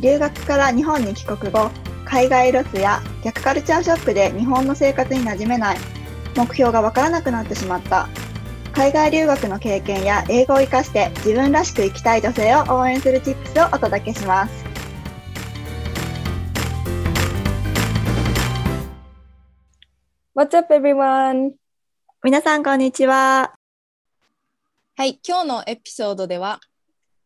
留学から日本に帰国後海外ロスや逆カルチャーショックで日本の生活に馴染めない。目標がわからなくなってしまった。海外留学の経験や英語を活かして自分らしく生きたい女性を応援するチップスをお届けします。What's up everyone? 皆さんこんにちは。はい、今日のエピソードではえ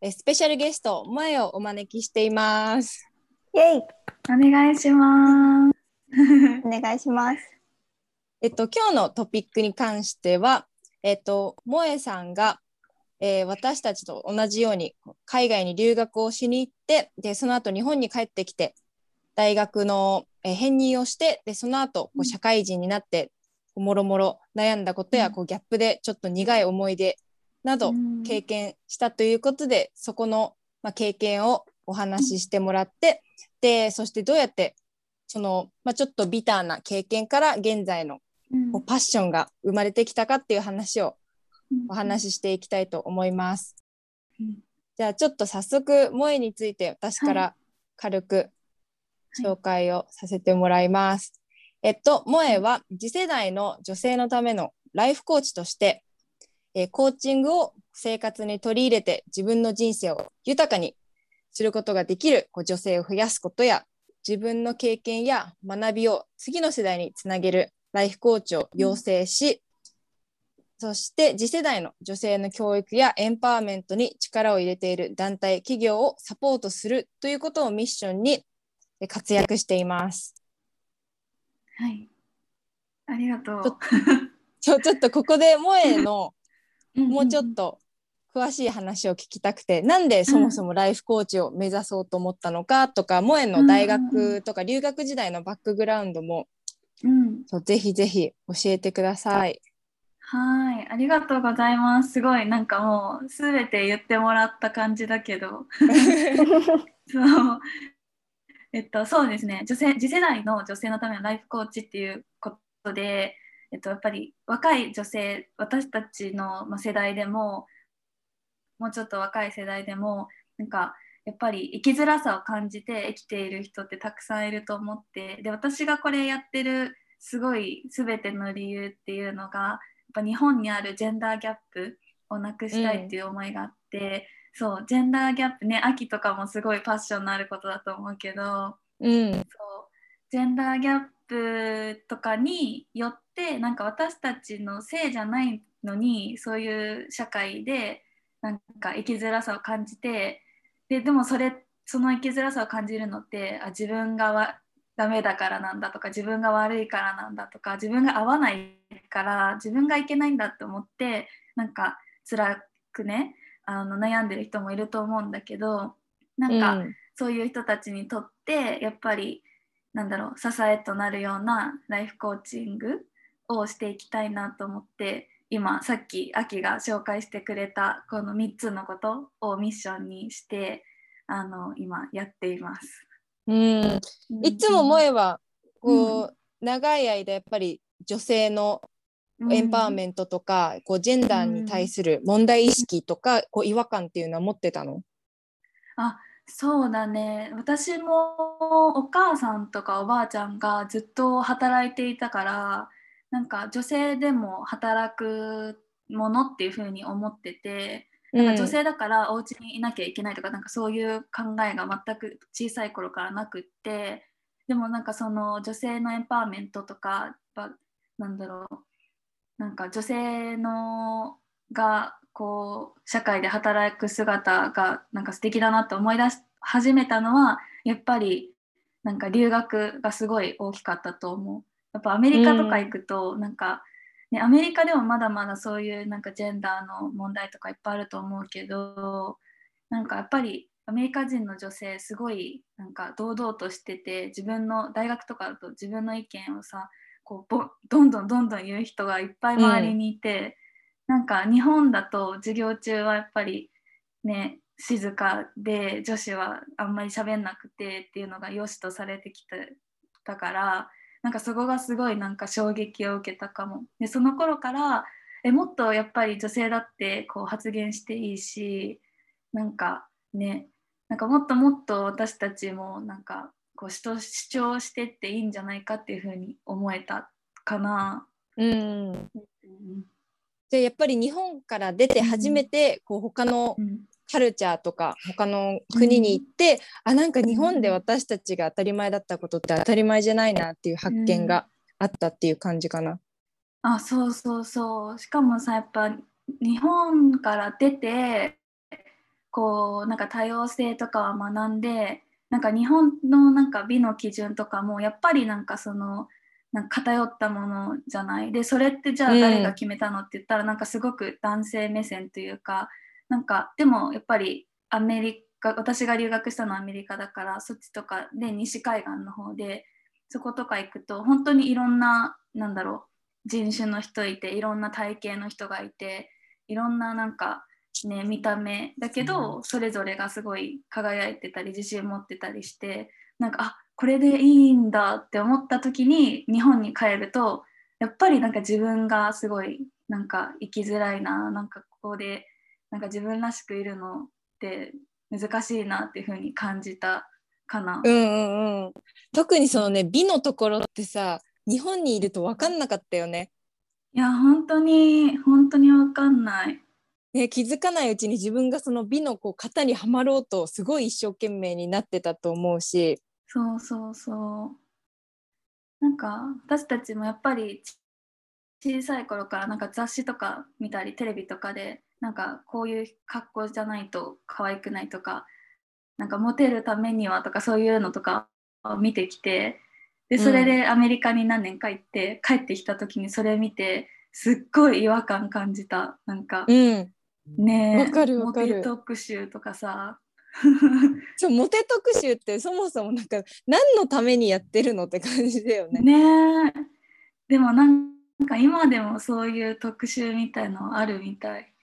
スペシャルゲスト、萌えをお招きしています。イェイお願いします。お願いしますえっと、今日のトピックに関しては、えっと、萌えさんが、えー私たちと同じように海外に留学をしに行って、で、その後日本に帰ってきて、大学の、えー編入をして、で、その後こううん社会人になって、もろもろ悩んだことや、うんこうギャップでちょっと苦い思い出などうん。経験したということで、そこの、まあ、経験をお話ししてもらって、で、そしてどうやって、その、まあ、ちょっとビターな経験から現在のうん。こうパッションが生まれてきたかっていう話をお話ししていきたいと思います。うん。じゃあちょっと早速萌えについて私から軽く紹介をさせてもらいます。えっと萌えは次世代の女性のためのライフコーチとして、えーコーチングを生活に取り入れて自分の人生を豊かにすることができるこう女性を増やすことや自分の経験や学びを次の世代につなげるライフコーチを養成し、そして次世代の女性の教育やエンパワーメントに力を入れている団体、企業をサポートするということをミッションにえ活躍しています。はい。ありがとう。ちょ ちょっとここで萌えのもうちょっと。と詳しい話を聞きたくて、なんでそもそもライフコーチを目指そうと思ったのかとか、萌えの大学とか留学時代のバックグラウンドもうん。そうぜひぜひ教えてください。はい。ありがとうございます。すごいなんかもうすべて言ってもらった感じだけど。そう。えっと、そうですね女性次世代の女性のためのライフコーチっていうことで、えっと、やっぱり若い女性私たちのまあ世代でももうちょっと若い世代でもなんかやっぱり生きづらさを感じて生きている人ってたくさんいると思ってで私がこれやってるすごい全ての理由っていうのがやっぱ日本にあるジェンダーギャップをなくしたいっていう思いがあって、そうジェンダーギャップね秋とかもすごいパッションのあることだと思うけどうん、そうジェンダーギャップとかによってなんか私たちのせいじゃないのにそういう社会でなんか生きづらさを感じてででもそれその生きづらさを感じるのってあ自分がわダメだからなんだとか自分が悪いからなんだとか自分が合わないから自分がいけないんだって思ってなんか辛くねあの悩んでる人もいると思うんだけどなんか、うん。そういう人たちにとってやっぱりなんだろう支えとなるようなライフコーチングをしていきたいなと思って今さっきアキが紹介してくれたこの3つのことをミッションにしてあの今やっています。うん、いつも萌ええはこう、長い間やっぱり女性のエンパワーメントとか、こうジェンダーに対する問題意識とか、こう違和感っていうのは持ってたの？そうだね。私もお母さんとかおばあちゃんがずっと働いていたからなんか女性でも働くものっていう風に思っててなんか女性だからお家にいなきゃいけないとかなんかそういう考えが全く小さい頃からなくってでもなんかその女性のエンパワーメントとかなんだろうなんか女性のがこう社会で働く姿がなんか素敵だなと思い出し始めたのはやっぱりなんか留学がすごい大きかったと思う。やっぱアメリカとか行くと、なんか、ね、アメリカでもまだまだそういうなんかジェンダーの問題とかいっぱいあると思うけどなんかやっぱりアメリカ人の女性すごいなんか堂々としてて自分の大学とかだと自分の意見をさこうぼどんどんどんどん言う人がいっぱい周りにいて、なんか日本だと授業中はやっぱりね静かで女子はあんまり喋んなくてっていうのが良しとされてきてたからなんかそこがすごいなんか衝撃を受けたかも。でその頃からえもっとやっぱり女性だってこう発言していいしなんかねなんかもっともっと私たちもなんかこう主張してっていいんじゃないかっていうふうに思えたかな。うん、でやっぱり日本から出て初めてこう他のうんカルチャーとか他の国に行って、あなんか日本で私たちが当たり前だったことって当たり前じゃないなっていう発見があったっていう感じかな。あそうそうそう。しかもさやっぱ日本から出てこうなんか多様性とかは学んでなんか日本のなんか美の基準とかもやっぱりなんかそのなんか偏ったものじゃない？でそれってじゃあうん。誰が決めたのって言ったら、なんかすごく男性目線というかなんかでもやっぱりアメリカ私が留学したのはアメリカだからそっちとかで西海岸の方でそことか行くと本当にいろんななんだろう人種の人いていろんな体型の人がいていろんななんかね見た目だけどそれぞれがすごい輝いてたり自信持ってたりしてなんかあこれでいいんだって思った時に日本に帰るとやっぱりなんか自分がすごいなんか生きづらいななんかここでなんか自分らしくいるのって難しいなっていう風に感じたかな。うんうんうん、特にそのね美のところってさ日本にいると分かんなかったよね。いや本当に本当にわかんない。ね気づかないうちに自分がその美のこう型にはまろうとすごい一生懸命になってたと思うし。そうそうそう。なんか私たちもやっぱりち小さい頃からなんか雑誌とか見たりテレビとかでなんかこういう格好じゃないと可愛くないとかなんかモテるためにはとかそういうのとかを見てきてでそれでアメリカに何年か行って帰ってきた時にそれ見てすっごい違和感感じた。なんかうん、ねえわかる。モテ特集とかさ。そうモテ特集ってそもそもなんか何のためにやってるのって感じだよね。ねえ。でもなんか今でもそういう特集みたいのあるみたい。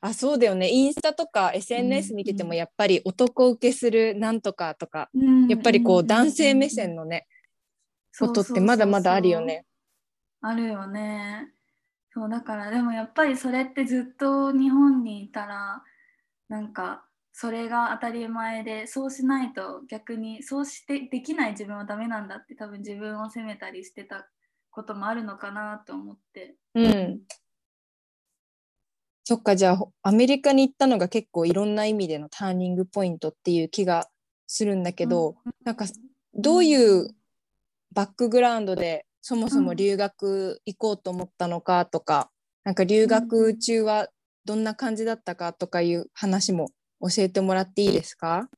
あそうだよねインスタとか SNS 見ててもやっぱり男受けするなんとかとか、やっぱりこう男性目線のね、ことってまだまだあるよね。あるよね。そうだからでもやっぱりそれってずっと日本にいたらなんかそれが当たり前でそうしないと逆にそうしてできない自分はダメなんだって多分自分を責めたりしてたこともあるのかなと思って。うん。そっかじゃあアメリカに行ったのが結構いろんな意味でのターニングポイントっていう気がするんだけど、うん。なんかどういうバックグラウンドでそもそも留学行こうと思ったのかとか、なんか留学中はどんな感じだったかとかいう話も教えてもらっていいですか？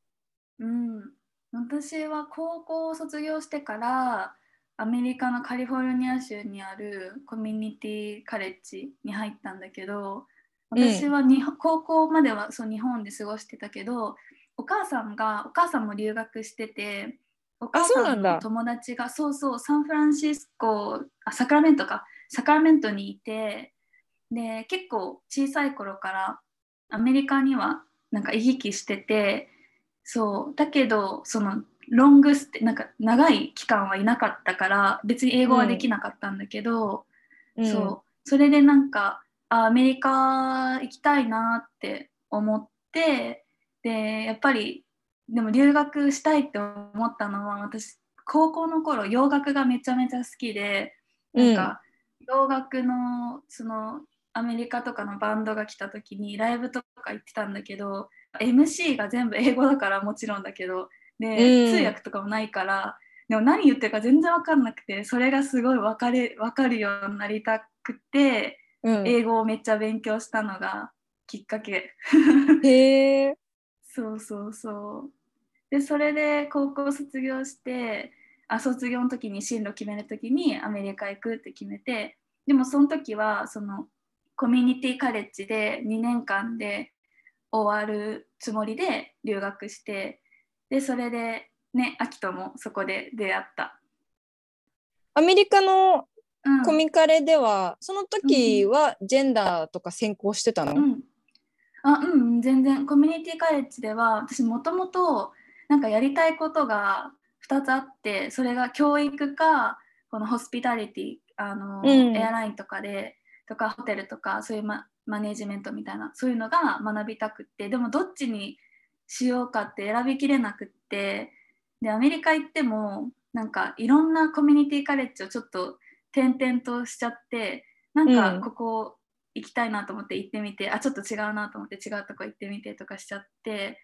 うん、私は高校を卒業してからアメリカのカリフォルニア州にあるコミュニティカレッジに入ったんだけど私はに、高校まではそう日本で過ごしてたけどお母さんがお母さんも留学しててお母さんの友達がそうそうサンフランシスコあサクラメントか。サクラメントにいてで結構小さい頃からアメリカにはなんか行き来しててそうだけどそのロングステなんか長い期間はいなかったから別に英語はできなかったんだけど、そうそれでなんかあアメリカ行きたいなって思ってでやっぱりでも留学したいって思ったのは私高校の頃洋楽がめちゃめちゃ好きでなんか、洋楽のそのアメリカとかのバンドが来た時にライブとか行ってたんだけど MC が全部英語だからもちろんだけどで、うん。通訳とかもないからでも何言ってるか全然分かんなくてそれがすごい分かれ分かるようになりたくてうん、英語をめっちゃ勉強したのがきっかけへえ。そうそうそうでそれで高校卒業してあ卒業の時に進路決める時にアメリカ行くって決めてでもその時はそのコミュニティカレッジで2年間で終わるつもりで留学してでそれでね秋ともそこで出会った。アメリカのうん。コミカレでは、その時はジェンダーとか専攻してたの、うん、あうん全然。コミュニティカレッジでは私もともとなんかやりたいことが2つあってそれが教育かこのホスピタリティあの、うん。エアラインとかでとかホテルとかそういうママネージメントみたいなそういうのが学びたくってでもどっちにしようかって選びきれなくってでアメリカ行ってもなんかいろんなコミュニティカレッジをちょっと転々としちゃってなんうんかここ行きたいなと思って行ってみてあちょっと違うなと思って違うとこ行ってみてとかしちゃって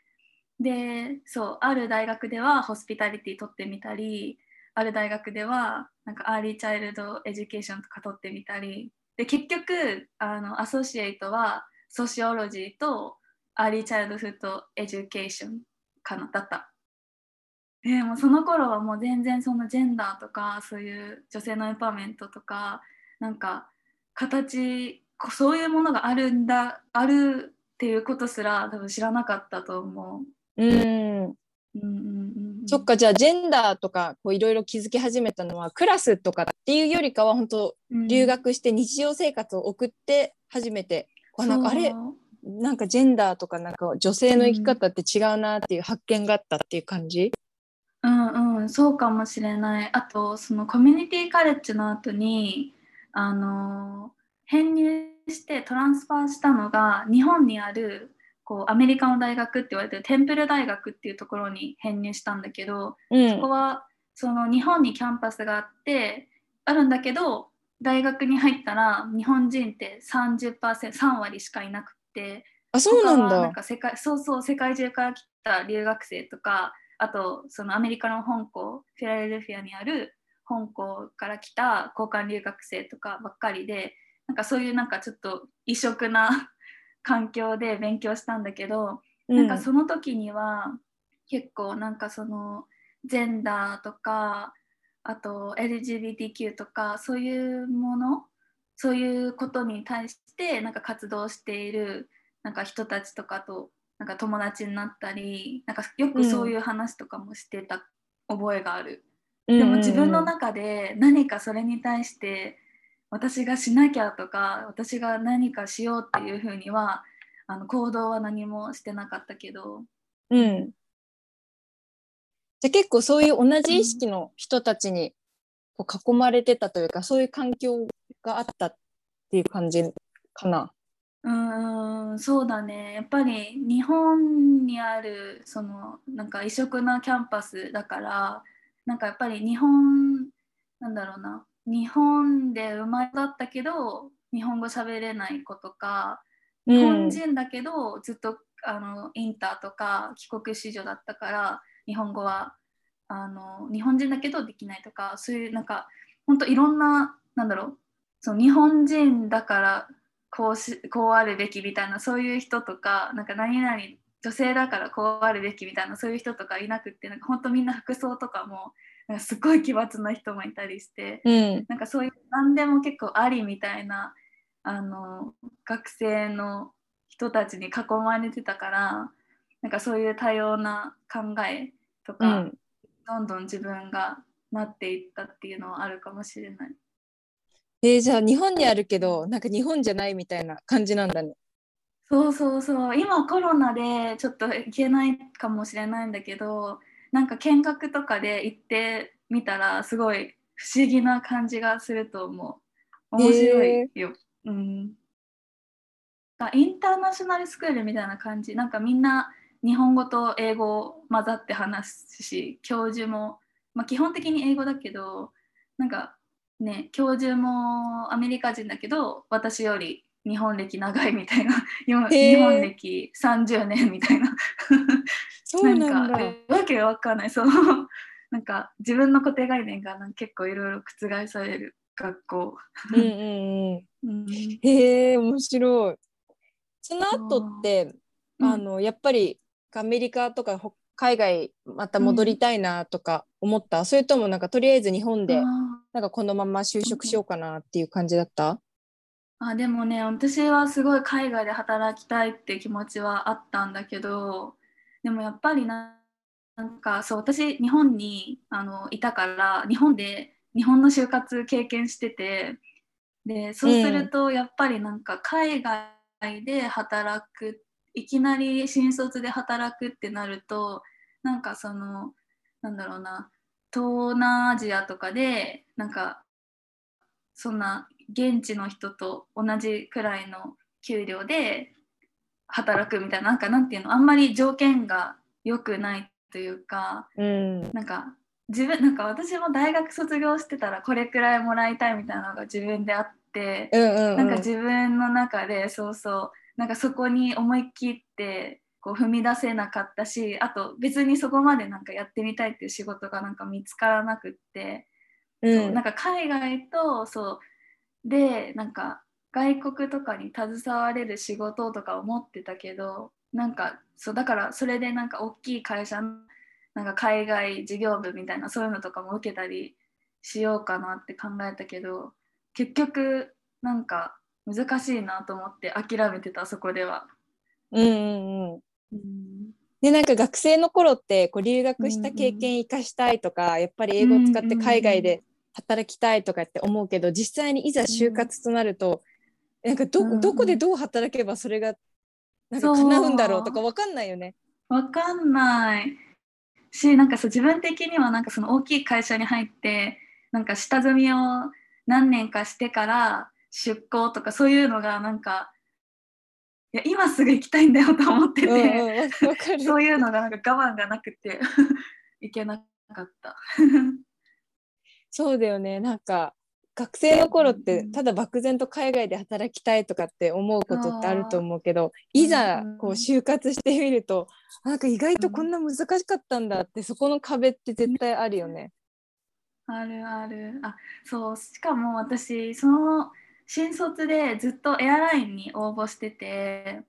でそうある大学ではホスピタリティ取ってみたりある大学ではなんか early child education とか取ってみたりで結局あの associate は sociology と early childhood education かなだった。でもうその頃はもう全然そのジェンダーとかそういう女性のエンパワーメントとかなんか形こそういうものがあるんだあるっていうことすら多分知らなかったと思う。うん。うんうんうんうん、そっかじゃあジェンダーとかこういろいろ気づき始めたのはクラスとかっていうよりかは本当うん。留学して日常生活を送って初めて、こうなんかあれ？なんかジェンダーとかなんか女性の生き方って違うなっていう発見があったっていう感じ、うんうんそうかもしれない。あとそのコミュニティカレッジの後にあの編入してトランスファーしたのが日本にあるこうアメリカの大学って言われてるテンプル大学っていうところに編入したんだけど、うん。そこはその日本にキャンパスがあってあるんだけど大学に入ったら日本人って 30%3 割しかいなくってあそうなんだ。なんか世界そうそう世界中から来た留学生とかあとそのアメリカの本校フィラデルフィアにある本校から来た交換留学生とかばっかりでなんかそういうなんかちょっと異色な環境で勉強したんだけど、なんかその時には結構なんかそのジェンダーとかあと LGBTQ とかそういうものそういうことに対してなんか活動しているなんか人たちとかとなんか友達になったりなんかよくそういう話とかもしてた覚えがある、うん。でも自分の中で何かそれに対して私がしなきゃとか私が何かしようっていうふうにはあの行動は何もしてなかったけど。うん。じゃあ結構そういう同じ意識の人たちにこう囲まれてたというか、そういう環境があったっていう感じかな。うーんそうだねやっぱり日本にあるそのなんか異色なキャンパスだからなんかやっぱり日本なんだろうな日本で生まれ育ったけど日本語喋れない子とか日本人だけど、ずっとあのインターとか帰国子女だったから日本語はあの日本人だけどできないとかそういうなんか本当いろんななんだろうその日本人だからこうしこうあるべきみたいなそういう人とかなんか何々女性だからこうあるべきみたいなそういう人とかいなくってなんか本当みんな服装とかもなんかすごい奇抜な人もいたりしてうんなんかそういう何でも結構ありみたいなあの学生の人たちに囲まれてたからなんかそういう多様な考えとうか、んどんどん自分がなっていったっていうのはあるかもしれない。えーじゃあ日本にあるけどなんか日本じゃないみたいな感じなんだね。そうそうそう。今コロナでちょっと行けないかもしれないんだけどなんか見学とかで行ってみたらすごい不思議な感じがすると思う。面白いよ、うん。インターナショナルスクールみたいな感じ？なんかみんな日本語と英語を混ざって話すし教授も、まあ、基本的に英語だけどなんかね教授もアメリカ人だけど私より日本歴長いみたいな。日本歴30年みたいな。そうなんだ。かわけがわかんない。そう。なんか自分の固定概念がなんか結構いろいろ覆される学校、うんうんうん。うん。へえ面白い。その後って、う。ん。あのやっぱりアメリカとかほ海外また戻りたいなとか思った、それともなんかとりあえず日本でなんかこのまま就職しようかなっていう感じだった？あでもね私はすごい海外で働きたいって気持ちはあったんだけどでもやっぱりななんかそう私日本にあのいたから日本で日本の就活経験しててでそうするとやっぱりなんか海外で働くいきなり新卒で働くってなるとなんかそのなんだろうな東南アジアとかでなんかそんな現地の人と同じくらいの給料で働くみたいななんかなんていうのあんまり条件が良くないというか、うん、なんか自分なんか私も大学卒業してたらこれくらいもらいたいみたいなのが自分であって、うんうんうん、なんか自分の中でそうそうなんかそこに思い切ってこう踏み出せなかったしあと別にそこまでなんかやってみたいっていう仕事がなんか見つからなくって、うん、そうなんか海外とそうでなんか外国とかに携われる仕事とか思ってたけどなんかそうだからそれでなんか大きい会社なんか海外事業部みたいなそういうのとかも受けたりしようかなって考えたけど結局なんか難しいなと思って諦めてたそこでは。うんうんうん、でなんか学生の頃ってこう留学した経験生かしたいとか、うんうん、やっぱり英語を使って海外で働きたいとかって思うけど実際にいざ就活となると、うん、なんかどどこでどう働けばそれがなんか叶うんだろうとか分かんないよね。分かんない。しなんかそう自分的にはなんかその大きい会社に入ってなんか下積みを何年かしてから出向とかそういうのがなんかいや今すぐ行きたいんだよと思ってて、うんうん、そういうのがなんか我慢がなくて。いけなかった。そうだよね。なんか学生の頃ってただ漠然と海外で働きたいとかって思うことってあると思うけどいざこう就活してみるとなんか意外とこんな難しかったんだってそこの壁って絶対あるよね。あるある。あそう。しかも私その新卒でずっとエアラインに応募してて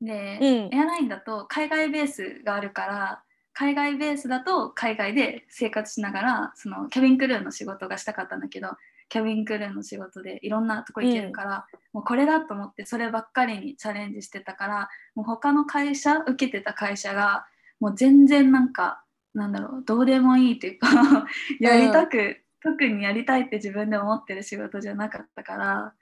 で、うん、エアラインだと海外ベースがあるから海外ベースだと海外で生活しながらそのキャビンクルーの仕事がしたかったんだけどキャビンクルーの仕事でいろんなとこ行けるから、うん、もうこれだと思ってそればっかりにチャレンジしてたからもう他の会社受けてた会社がもう全然なんかなんだろうどうでもいいというか やりたく、うん、特にやりたいって自分で思ってる仕事じゃなかったから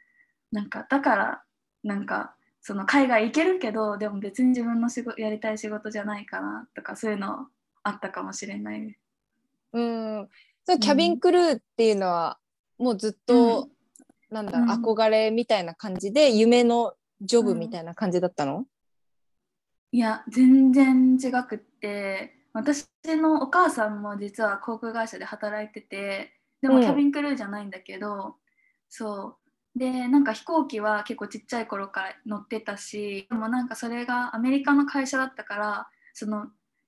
なんかだからなんかその海外行けるけどでも別に自分の仕事やりたい仕事じゃないかなとかそういうのあったかもしれない。です。うん。そうキャビンクルーっていうのは、もうずっと、うん、なんだろう、憧れみたいな感じで夢のジョブみたいな感じだったの、いや全然違くって私のお母さんも実は航空会社で働いててでもキャビンクルーじゃないんだけど、うん、そう。でなんか飛行機は結構ちっちゃい頃から乗ってたしでもなんかそれがアメリカの会社だったからその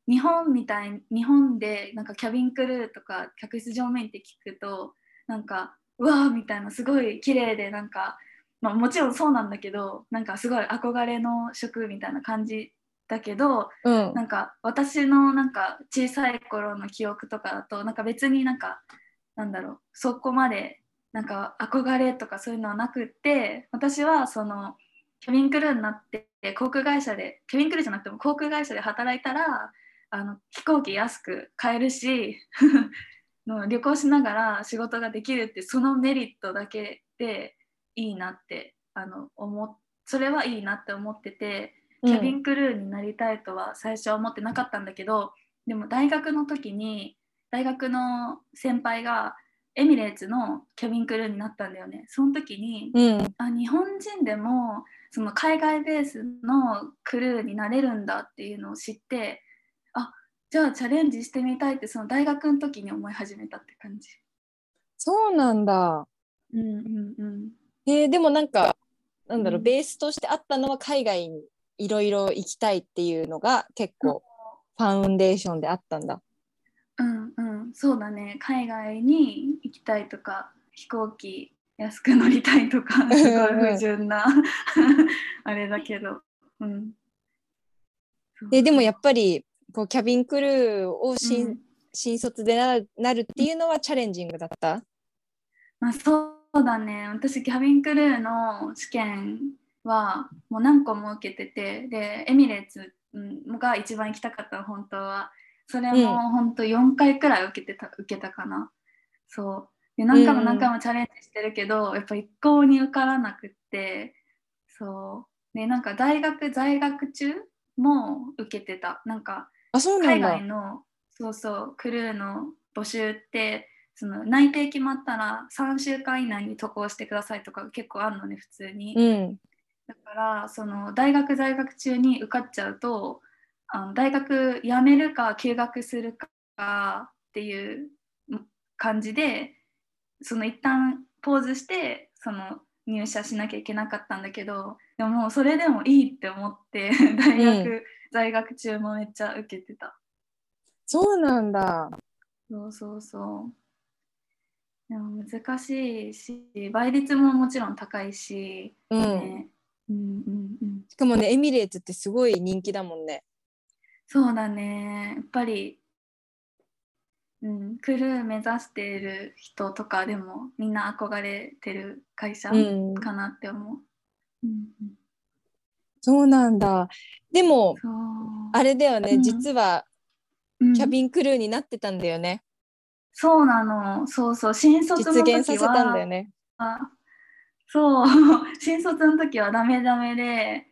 日本みたい日本でなんかキャビンクルーとか客室乗務員って聞くとなんかうわーみたいなすごい綺麗でなんか、まあ、もちろんそうなんだけどなんかすごい憧れの職みたいな感じだけど、うん、なんか私のなんか小さい頃の記憶とかだとなんか別になんかなんだろうそこまでなんか憧れとかそういうのはなくって私はそのキャビンクルーになって航空会社でキャビンクルーじゃなくても航空会社で働いたらあの飛行機安く買えるし の旅行しながら仕事ができるってそのメリットだけでいいなってあの思それはいいなって思っててキャビンクルーになりたいとは最初は思ってなかったんだけど、でも大学の時に大学の先輩がエミレーツのキャビンクルーになったんだよねその時に、うん、あ日本人でもその海外ベースのクルーになれるんだっていうのを知ってじゃあチャレンジしてみたいってその大学の時に思い始めたって感じ。そうなんだ。うんうんうん。えー、でもなんかなんだろう、うん、ベースとしてあったのは海外にいろいろ行きたいっていうのが結構ファウンデーションであったんだ。うんうん。そうだね。海外に行きたいとか飛行機安く乗りたいとかすごい不純な あれだけど。うん、ででもやっぱりこうキャビンクルーを新,、新卒でななるっていうのはチャレンジングだった、まあ、そそうだね。私キャビンクルーの試験はもう何個も受けててでエミレーツうんが一番行きたかったの本当はそれも本当4回くらい受けてた受けたかな。そう。で何回も何回もチャレンジしてるけど、やっぱ一向に受からなくってそう。でなんか大学在学中も受けてた。なんか海だ。外のそうそうクルーの募集ってその内定決まったら3週間以内に渡航してくださいとか結構あるのね普通に、うん。だからその大学在学中に受かっちゃうとあの大学辞めるか休学するかっていう感じでその一旦ポーズしてその入社しなきゃいけなかったんだけどでもそれでもいいって思って 大学、う在学中もめっちゃ受けてた。そうなんだ。そうそうそう。でも難しいし倍率ももちろん高いし、うん、ね。うんうんうん、しかもねエミレーツってすごい人気だもんねそうだね。やっぱり、うん、クルー目指している人とかでもみんな憧れてる会社うん。かなって思う。うんうん、そうなんだ。でもあれだよね、うん。実はうん。キャビンクルーになってたんだよね、そうなの。そうそう。新卒の実時は現させたんだよね。あそう。新卒の時はダメダメで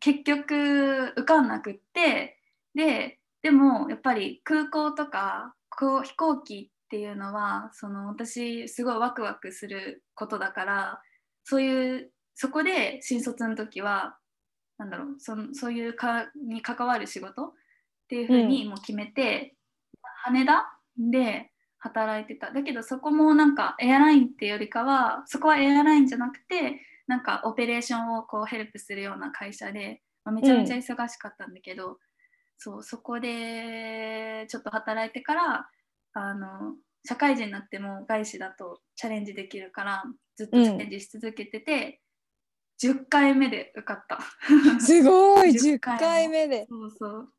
結局受かんなくってででもやっぱり空港とかこう飛行機っていうのはその私すごいワクワクすることだからそういうそこで新卒の時はなんだろうそのそういうかに関わる仕事っていうふうにもう決めて、羽田で働いてた。だけどそこもなんかエアラインっていうよりかはそこはエアラインじゃなくてなんかオペレーションをこうヘルプするような会社で、まあめちゃめちゃ忙しかったんだけど、そうそこでちょっと働いてからあの社会人になっても外資だとチャレンジできるからずっとチャレンジし続けてて、10回目で受かった。すごい 10 10回目で、そうそう、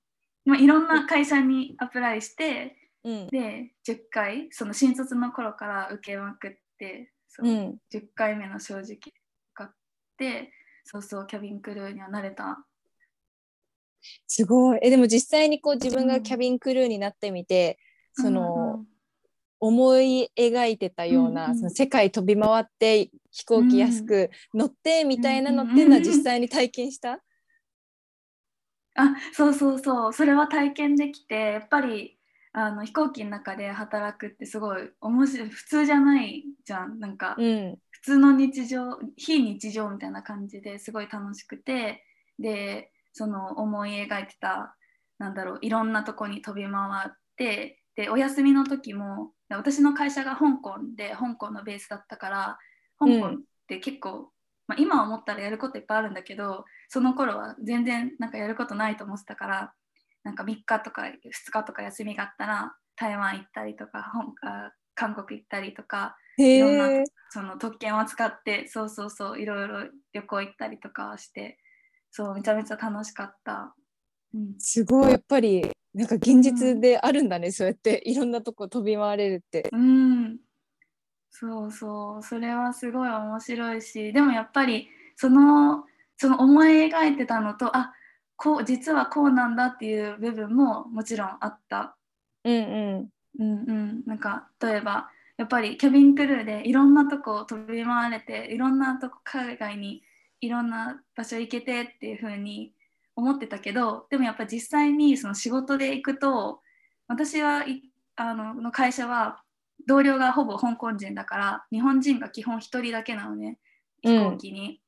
まあ、いろんな会社にアプライしてうん。で10回その新卒の頃から受けまくってそう、うん、10回目の正直受かってそうそうキャビンクルーにはなれたすごい。えでも実際にこう自分がキャビンクルーになってみて、その、思い描いてたような、うんうんその世界飛び回って飛行機安く乗ってみたいなのっていうのは実際に体験した、あそうそうそう。それは体験できてやっぱりあの飛行機の中で働くってすごい面白い。普通じゃないじゃん。なんか、うん。普通の日常非日常みたいな感じですごい楽しくて。でその思い描いてたなんだろういろんなとこに飛び回ってでお休みの時も私の会社が香港で香港のベースだったから香港って結構、まあ、今思ったらやることいっぱいあるんだけどその頃は全然なんかやることないと思ってたからなんか3日とか2日とか休みがあったら台湾行ったりとか韓国行ったりとかいろんなその特権を使ってそうそうそういろいろ旅行行ったりとかしてそうめちゃめちゃ楽しかった。うん、すごいやっぱりなんか現実であるんだね、そうやっていろんなとこ飛び回れるって。うん、そうそうそれはすごい面白いしでもやっぱりそのその思い描いてたのとあこう実はこうなんだっていう部分ももちろんあった。うんうんうんうん、なんか例えばやっぱりキャビンクルーでいろんなとこ飛び回れていろんなとこ海外にいろんな場所行けてっていう風に思ってたけどでもやっぱ実際にその仕事で行くと私はいあのの会社は同僚がほぼ香港人だから日本人が基本1人だけなのね飛行機に、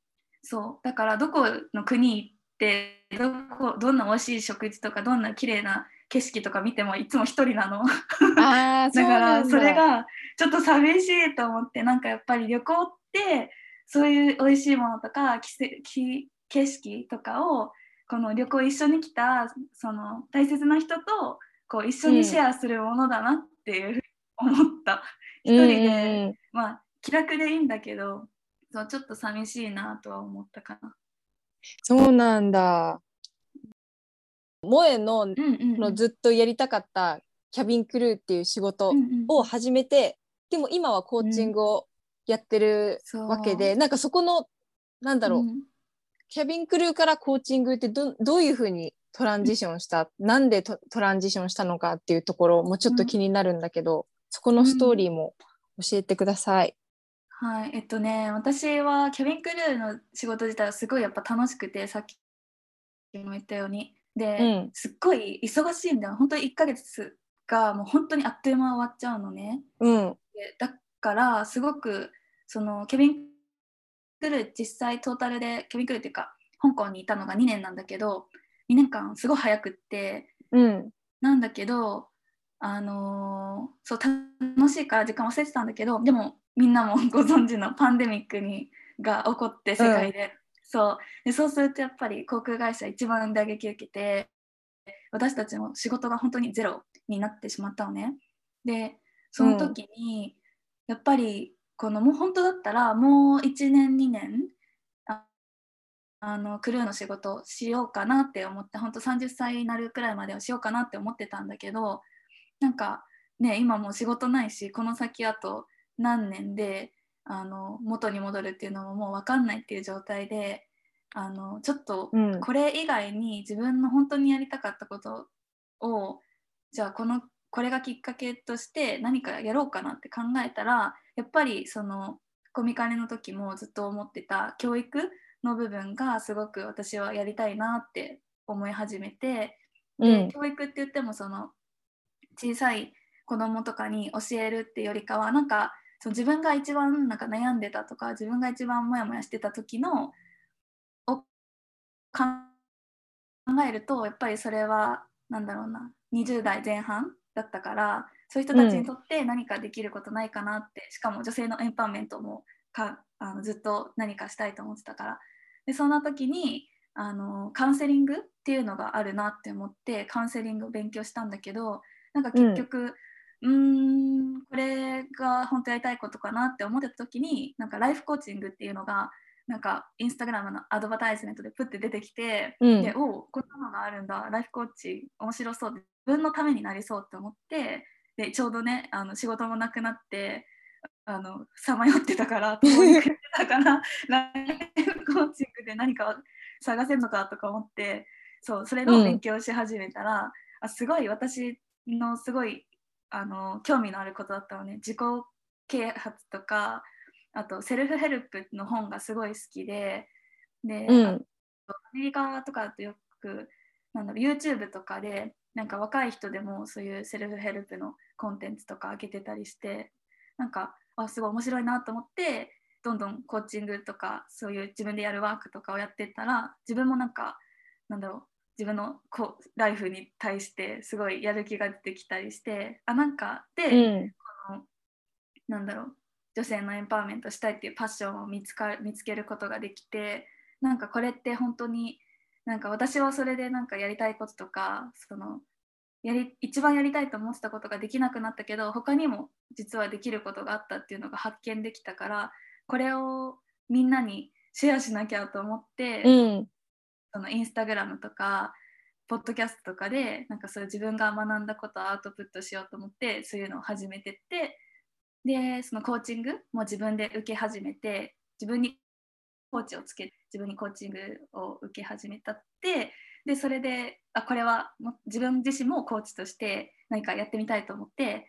そう。だからどこの国行ってどこどんな美味しい食事とかどんな綺麗な景色とか見てもいつも1人なの。だからそれががちょっと寂しいと思ってなんかやっぱり旅行ってそういう美味しいものとかきせき景色とかをこの旅行一緒に来たその大切な人とこう一緒にシェアするものだなっていうふうに思った。一人で、まあ気楽でいいんだけどそうちょっと寂しいなとは思ったかな。そうなんだ。萌えのうんうんうんのずっとやりたかったキャビンクルーっていう仕事うんうんを始めて、でも今はコーチングをやってるわけでなんかそこのなんだろう、うんキャビンクルーからコーチングってどどういうふうにトランジションした、なんでトトランジションしたのかっていうところもちょっと気になるんだけど、そこのストーリーも教えてください。はい、えっとね、私はキャビンクルーの仕事自体はすごいやっぱ楽しくて、さっきも言ったように。で、うんすっごい忙しいんだよ。本当に1ヶ月がもう本当にあっという間終わっちゃうのね。うんでだからすごくそのケビン・クルー実際トータルでケビン・クルーっていうか香港にいたのが2年なんだけど2年間すごい早くってうん。なんだけどあのーそう楽しいから時間忘れてたんだけどでもみんなも ご存知のパンデミックにが起こって世界で、そう。でそうするとやっぱり航空会社一番打撃受けて私たちの仕事が本当にゼロになってしまったのね。でその時に、やっぱりこのもう本当だったらもう1年2年ああのクルーの仕事をしようかなって思って本当30歳になるくらいまではしようかなって思ってたんだけどなんかね今もう仕事ないしこの先あと何年であの元に戻るっていうのももう分かんないっていう状態であのちょっとうん。これ以外に自分の本当にやりたかったことをじゃあこのこれがきっかけとして何かやろうかなって考えたらやっぱりそのコミカネの時もずっと思ってた教育の部分がすごく私はやりたいなって思い始めてで、うん。教育って言ってもその小さい子供とかに教えるってよりかはなんかその自分が一番なんか悩んでたとか自分が一番モヤモヤしてた時のを考えるとやっぱりそれはなんだろうな20代前半だったからそういう人たちにとって何かできることないかなって、しかも女性のエンパワーメントもかあのずっと何かしたいと思ってたから。でそんな時にあのカウンセリングっていうのがあるなって思ってカウンセリングを勉強したんだけどなんか結局、うーんこれが本当やりたいことかなって思ってた時になんかライフコーチングっていうのがなんかインスタグラムのアドバタイズメントでプッて出てきて、うん。でおおこんなのがあるんだ。ライフコーチ面白そう。で自分のためになりそうって思ってでちょうどねあの仕事もなくなってあのさまよってたから 遠にくれてたからライフコーチングで何か探せるのかとか思ってそうそれの勉強し始めたら、あすごい私のすごいあの興味のあることだったのね。自己啓発とかあと self-help の本がすごい好きでで、うん。アメリカとかだとよくなんだろう YouTube とかでなんか若い人でもそういう self-help のコンテンツとか上げてたりしてなんかあすごい面白いなと思ってどんどんコーチングとかそういう自分でやるワークとかをやってったら自分もなんかなんだろう自分のこうライフに対してすごいやる気が出てきたりしてあなんかで、うん。このなんだろう女性のエンパワーメントしたいっていうパッションを見つか見つけることができてなんかこれって本当になんか私はそれでなんかやりたいこととかそのやり一番やりたいと思ってたことができなくなったけど他にも実はできることがあったっていうのが発見できたからこれをみんなにシェアしなきゃと思って、うん。そのインスタグラムとかポッドキャストとかでなんかそういう自分が学んだことをアウトプットしようと思ってそういうのを始めてってでそのコーチングも自分で受け始めて自分にコーチをつけ自分にコーチングを受け始めたってでそれであこれはも自分自身もコーチとして何かやってみたいと思って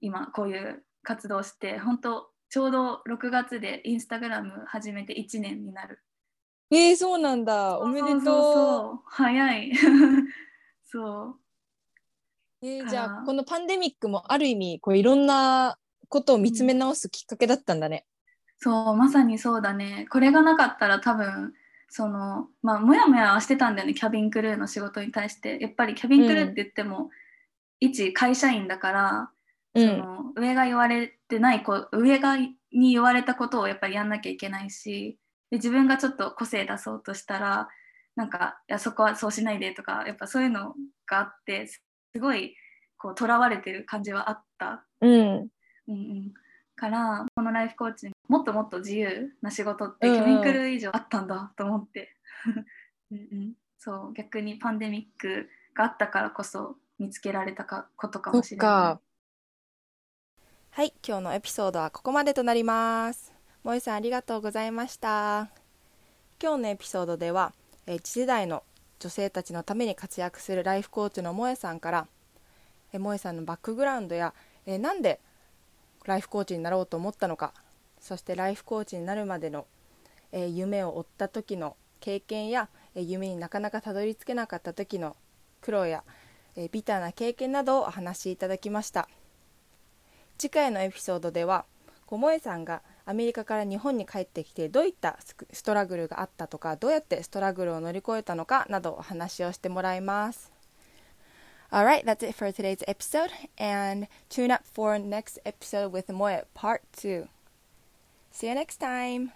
今こういう活動をして本当ちょうど6月でインスタグラム始めて1年になる。えー、そうなんだ。おめでとう。そう早い。そう。えーじゃあこのパンデミックもある意味こういろんなことを見つめ直すきっかけだったんだね。そうまさにそうだね。これがなかったら多分そのまあモヤモヤはしてたんだよねキャビンクルーの仕事に対して。やっぱりキャビンクルーって言っても、一会社員だから、うん。その上が言われてないこ上がに言われたことをやっぱりやんなきゃいけないしで自分がちょっと個性出そうとしたらなんかいやそこはそうしないでとかやっぱそういうのがあってすごいこう囚われてる感じはあった。うんうんうん、からこのライフコーチにもっともっと自由な仕事ってうんうん。キャビンクル以上あったんだと思って。うん、うん、そう逆にパンデミックがあったからこそ見つけられたかことかもしれない。か。はい、今日のエピソードはここまでとなります。萌さんありがとうございました。今日のエピソードでは、えー、次世代の女性たちのために活躍するライフコーチの萌さんからえ萌さんのバックグラウンドや、えー、なんでライフコーチになろうと思ったのか。そしてライフコーチになるまでの、えー、夢を追った時の経験や、えー、夢になかなかたどり着けなかった時の苦労や、えビターな経験などをお話しいただきました。次回のエピソードでは小萌さんがアメリカから日本に帰ってきてどういったストラグルがあったとかどうやってストラグルを乗り越えたのかなどお話をしてもらいます。Alright, that's it for today's episode, and tune up for next episode with Moya Part 2. See you next time!